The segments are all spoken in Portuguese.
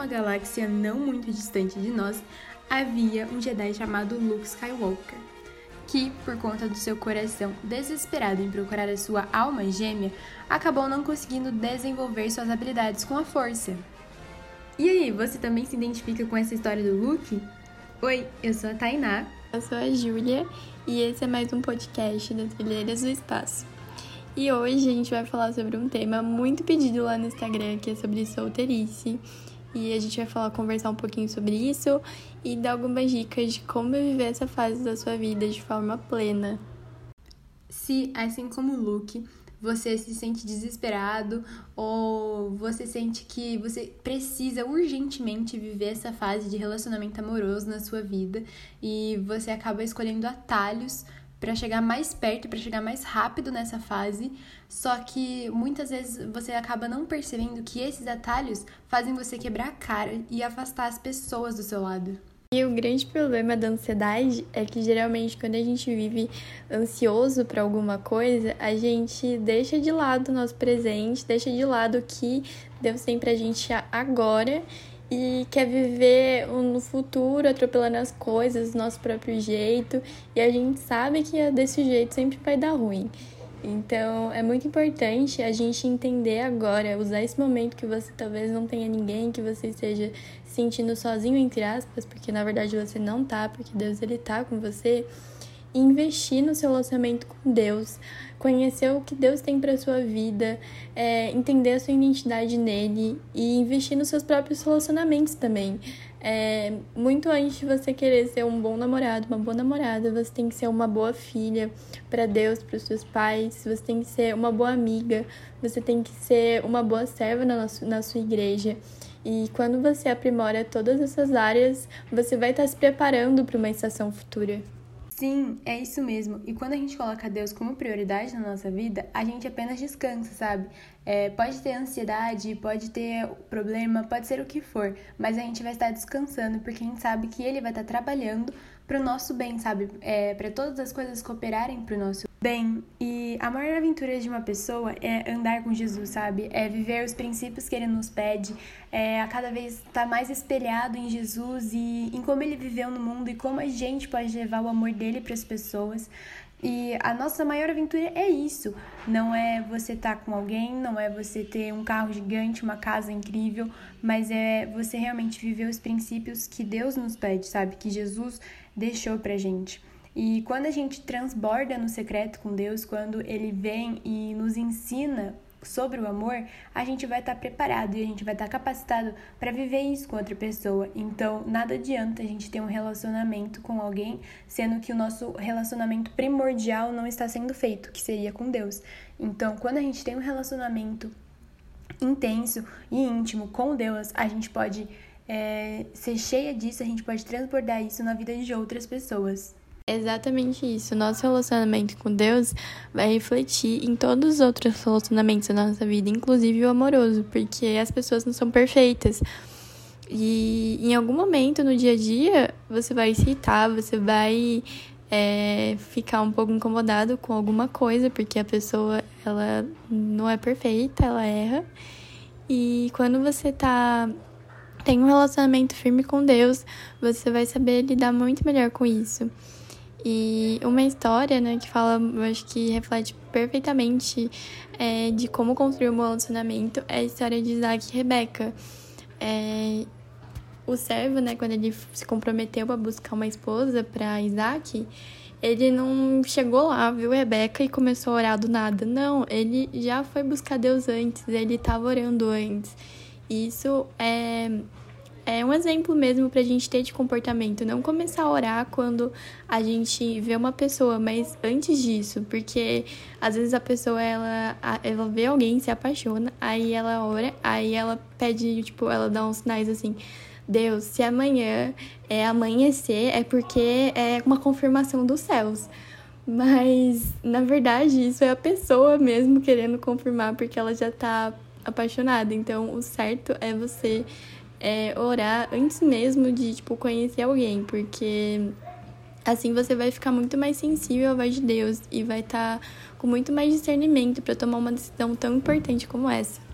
uma galáxia não muito distante de nós, havia um Jedi chamado Luke Skywalker, que, por conta do seu coração desesperado em procurar a sua alma gêmea, acabou não conseguindo desenvolver suas habilidades com a força. E aí, você também se identifica com essa história do Luke? Oi, eu sou a Tainá. Eu sou a Júlia e esse é mais um podcast das Trilheiras do Espaço. E hoje a gente vai falar sobre um tema muito pedido lá no Instagram, que é sobre solteirice. E a gente vai falar, conversar um pouquinho sobre isso e dar algumas dicas de como viver essa fase da sua vida de forma plena. Se, assim como o Luke, você se sente desesperado ou você sente que você precisa urgentemente viver essa fase de relacionamento amoroso na sua vida e você acaba escolhendo atalhos para chegar mais perto, para chegar mais rápido nessa fase. Só que muitas vezes você acaba não percebendo que esses atalhos fazem você quebrar a cara e afastar as pessoas do seu lado. E o grande problema da ansiedade é que geralmente quando a gente vive ansioso para alguma coisa, a gente deixa de lado o nosso presente, deixa de lado o que Deus tem pra gente agora e quer viver no futuro, atropelando as coisas do nosso próprio jeito, e a gente sabe que desse jeito sempre vai dar ruim. Então, é muito importante a gente entender agora, usar esse momento que você talvez não tenha ninguém, que você esteja sentindo sozinho, entre aspas, porque na verdade você não tá, porque Deus ele tá com você, investir no seu relacionamento com Deus, conhecer o que Deus tem para sua vida, é, entender a sua identidade nele e investir nos seus próprios relacionamentos também. É, muito antes de você querer ser um bom namorado, uma boa namorada, você tem que ser uma boa filha para Deus, para os seus pais, você tem que ser uma boa amiga, você tem que ser uma boa serva na, na sua igreja. E quando você aprimora todas essas áreas, você vai estar se preparando para uma estação futura. Sim, é isso mesmo. E quando a gente coloca Deus como prioridade na nossa vida, a gente apenas descansa, sabe? É, pode ter ansiedade, pode ter problema, pode ser o que for, mas a gente vai estar descansando porque a gente sabe que Ele vai estar trabalhando para o nosso bem, sabe? É, para todas as coisas cooperarem para o nosso bem. E a maior aventura de uma pessoa é andar com Jesus, sabe? É viver os princípios que ele nos pede, é a cada vez estar tá mais espelhado em Jesus e em como ele viveu no mundo e como a gente pode levar o amor dele para as pessoas. E a nossa maior aventura é isso. Não é você estar tá com alguém, não é você ter um carro gigante, uma casa incrível, mas é você realmente viver os princípios que Deus nos pede, sabe? Que Jesus deixou pra gente. E quando a gente transborda no secreto com Deus, quando Ele vem e nos ensina sobre o amor, a gente vai estar tá preparado e a gente vai estar tá capacitado para viver isso com outra pessoa. Então, nada adianta a gente ter um relacionamento com alguém, sendo que o nosso relacionamento primordial não está sendo feito, que seria com Deus. Então, quando a gente tem um relacionamento intenso e íntimo com Deus, a gente pode é, ser cheia disso, a gente pode transbordar isso na vida de outras pessoas. Exatamente isso. Nosso relacionamento com Deus vai refletir em todos os outros relacionamentos da nossa vida, inclusive o amoroso, porque as pessoas não são perfeitas. E em algum momento no dia a dia você vai se irritar, você vai é, ficar um pouco incomodado com alguma coisa, porque a pessoa ela não é perfeita, ela erra. E quando você tá tem um relacionamento firme com Deus, você vai saber lidar muito melhor com isso. E uma história, né, que fala, eu acho que reflete perfeitamente é, de como construir um bom relacionamento é a história de Isaac e Rebeca. É, o servo, né, quando ele se comprometeu a buscar uma esposa para Isaac, ele não chegou lá, viu Rebeca e começou a orar do nada. Não, ele já foi buscar Deus antes, ele estava orando antes. Isso é é um exemplo mesmo pra gente ter de comportamento. Não começar a orar quando a gente vê uma pessoa, mas antes disso, porque às vezes a pessoa ela, ela vê alguém, se apaixona, aí ela ora, aí ela pede, tipo, ela dá uns sinais assim. Deus, se amanhã é amanhecer, é porque é uma confirmação dos céus. Mas, na verdade, isso é a pessoa mesmo querendo confirmar porque ela já tá apaixonada. Então, o certo é você é, orar antes mesmo de, tipo, conhecer alguém, porque assim você vai ficar muito mais sensível à voz de Deus e vai estar tá com muito mais discernimento para tomar uma decisão tão importante como essa.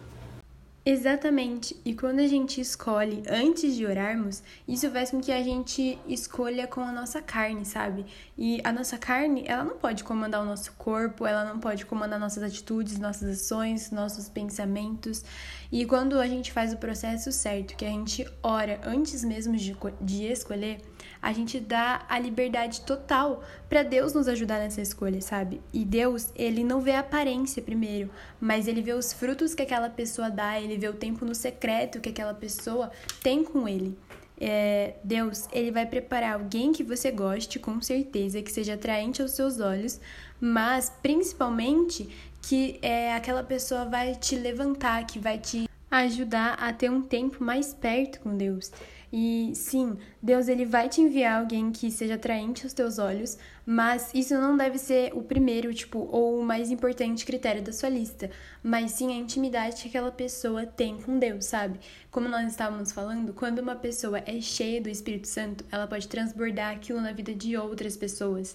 Exatamente. E quando a gente escolhe antes de orarmos, isso faz com que a gente escolha com a nossa carne, sabe? E a nossa carne, ela não pode comandar o nosso corpo, ela não pode comandar nossas atitudes, nossas ações, nossos pensamentos. E quando a gente faz o processo certo, que a gente ora antes mesmo de, de escolher, a gente dá a liberdade total para Deus nos ajudar nessa escolha, sabe? E Deus, ele não vê a aparência primeiro, mas ele vê os frutos que aquela pessoa dá, ele vê o tempo no secreto que aquela pessoa tem com ele. É, Deus, ele vai preparar alguém que você goste, com certeza, que seja atraente aos seus olhos, mas principalmente que é, aquela pessoa vai te levantar, que vai te ajudar a ter um tempo mais perto com Deus. E sim, Deus ele vai te enviar alguém que seja atraente aos teus olhos, mas isso não deve ser o primeiro, tipo, ou o mais importante critério da sua lista, mas sim a intimidade que aquela pessoa tem com Deus, sabe? Como nós estávamos falando, quando uma pessoa é cheia do Espírito Santo, ela pode transbordar aquilo na vida de outras pessoas.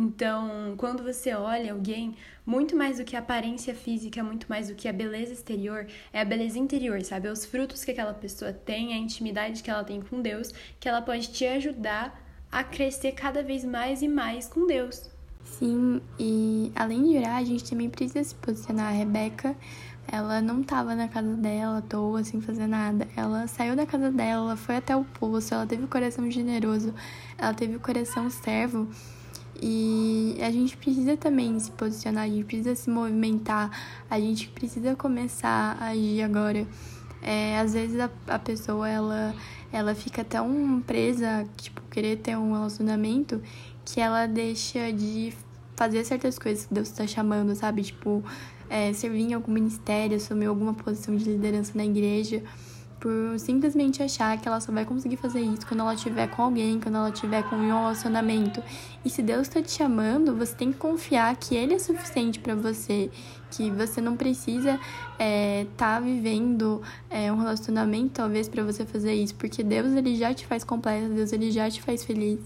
Então, quando você olha alguém, muito mais do que a aparência física, muito mais do que a beleza exterior, é a beleza interior, sabe? É os frutos que aquela pessoa tem, a intimidade que ela tem com Deus, que ela pode te ajudar a crescer cada vez mais e mais com Deus. Sim, e além de orar, a gente também precisa se posicionar. A Rebeca, ela não estava na casa dela à toa, sem fazer nada. Ela saiu da casa dela, ela foi até o poço, ela teve o coração generoso, ela teve o coração servo. E a gente precisa também se posicionar, a gente precisa se movimentar, a gente precisa começar a agir agora. É, às vezes a, a pessoa ela, ela fica tão presa, tipo, querer ter um relacionamento, que ela deixa de fazer certas coisas que Deus está chamando, sabe? Tipo, é, servir em algum ministério, assumir alguma posição de liderança na igreja por simplesmente achar que ela só vai conseguir fazer isso quando ela estiver com alguém, quando ela estiver com um relacionamento. E se Deus está te chamando, você tem que confiar que Ele é suficiente para você, que você não precisa estar é, tá vivendo é, um relacionamento talvez para você fazer isso, porque Deus ele já te faz completa, Deus ele já te faz feliz.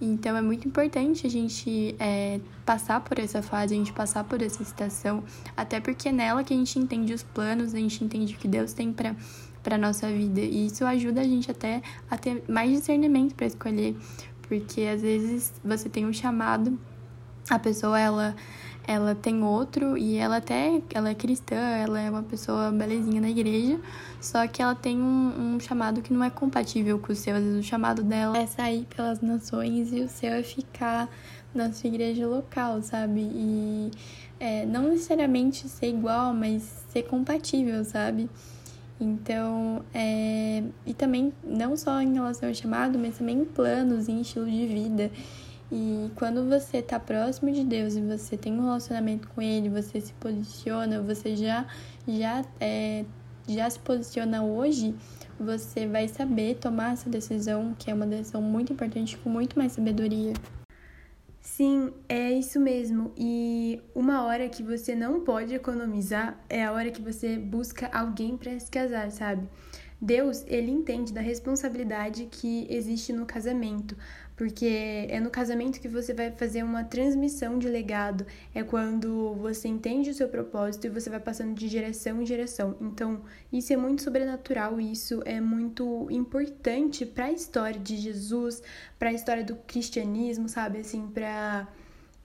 Então é muito importante a gente é, passar por essa fase, a gente passar por essa estação, até porque é nela que a gente entende os planos, a gente entende o que Deus tem para para nossa vida. E isso ajuda a gente até a ter mais discernimento para escolher, porque às vezes você tem um chamado, a pessoa ela ela tem outro e ela até ela é cristã, ela é uma pessoa belezinha na igreja, só que ela tem um, um, chamado que não é compatível com o seu. Às vezes o chamado dela é sair pelas nações e o seu é ficar na sua igreja local, sabe? E é, não necessariamente ser igual, mas ser compatível, sabe? Então, é... e também não só em relação ao chamado, mas também em planos, em estilo de vida. E quando você está próximo de Deus e você tem um relacionamento com Ele, você se posiciona, você já já é, já se posiciona hoje, você vai saber tomar essa decisão, que é uma decisão muito importante, com muito mais sabedoria. Sim, é isso mesmo. E uma hora que você não pode economizar é a hora que você busca alguém para se casar, sabe? Deus, ele entende da responsabilidade que existe no casamento, porque é no casamento que você vai fazer uma transmissão de legado, é quando você entende o seu propósito e você vai passando de geração em geração. Então, isso é muito sobrenatural, isso é muito importante para a história de Jesus, para a história do cristianismo, sabe? Assim, para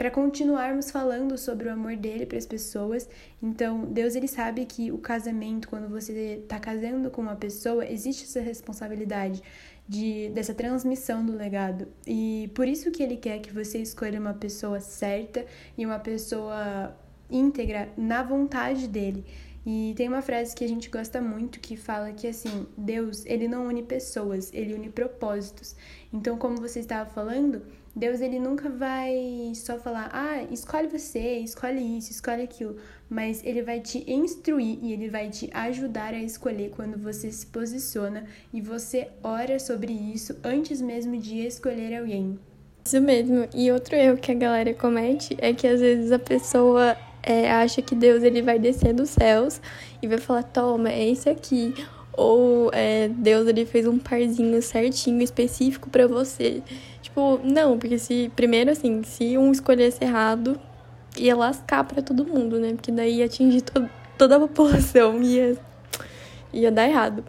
para continuarmos falando sobre o amor dele para as pessoas. Então, Deus ele sabe que o casamento, quando você está casando com uma pessoa, existe essa responsabilidade de dessa transmissão do legado. E por isso que ele quer que você escolha uma pessoa certa e uma pessoa íntegra na vontade dele. E tem uma frase que a gente gosta muito que fala que assim, Deus, ele não une pessoas, ele une propósitos. Então, como você estava falando, Deus ele nunca vai só falar: "Ah, escolhe você, escolhe isso, escolhe aquilo", mas ele vai te instruir e ele vai te ajudar a escolher quando você se posiciona e você ora sobre isso antes mesmo de escolher alguém. Isso mesmo. E outro erro que a galera comete é que às vezes a pessoa é, acha que Deus ele vai descer dos céus e vai falar: toma, é isso aqui. Ou é, Deus ele fez um parzinho certinho, específico para você. Tipo, não, porque se. Primeiro, assim, se um escolhesse errado, ia lascar para todo mundo, né? Porque daí ia atingir to toda a população. Ia, ia dar errado.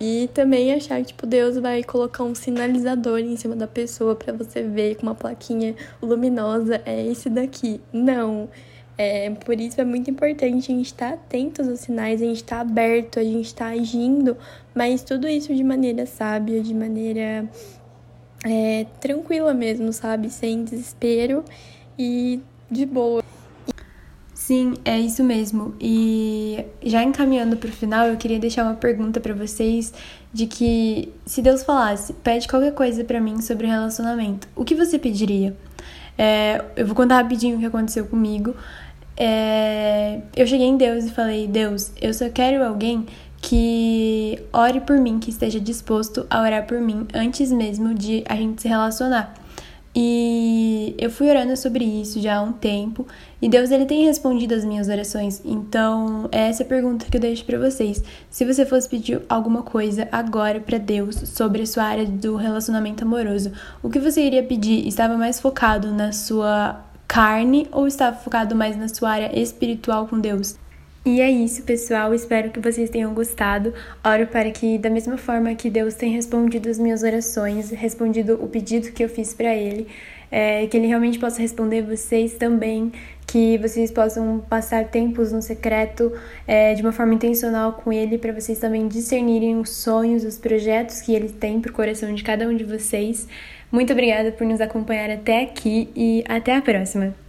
E também achar que, tipo, Deus vai colocar um sinalizador em cima da pessoa para você ver com uma plaquinha luminosa, é esse daqui. Não. É, por isso é muito importante a gente estar tá atento aos sinais, a gente estar tá aberto, a gente estar tá agindo, mas tudo isso de maneira sábia, de maneira é, tranquila mesmo, sabe? Sem desespero e de boa. Sim, é isso mesmo. E já encaminhando para o final, eu queria deixar uma pergunta para vocês de que se Deus falasse, pede qualquer coisa para mim sobre relacionamento, o que você pediria? É, eu vou contar rapidinho o que aconteceu comigo. É, eu cheguei em Deus e falei: Deus, eu só quero alguém que ore por mim, que esteja disposto a orar por mim antes mesmo de a gente se relacionar. E eu fui orando sobre isso já há um tempo, e Deus ele tem respondido as minhas orações. Então, é essa pergunta que eu deixo para vocês. Se você fosse pedir alguma coisa agora para Deus sobre a sua área do relacionamento amoroso, o que você iria pedir? Estava mais focado na sua carne ou estava focado mais na sua área espiritual com Deus? E é isso, pessoal. Espero que vocês tenham gostado. Oro para que, da mesma forma que Deus tem respondido as minhas orações, respondido o pedido que eu fiz para Ele, é, que Ele realmente possa responder vocês também, que vocês possam passar tempos no secreto é, de uma forma intencional com Ele, para vocês também discernirem os sonhos, os projetos que Ele tem para o coração de cada um de vocês. Muito obrigada por nos acompanhar até aqui e até a próxima!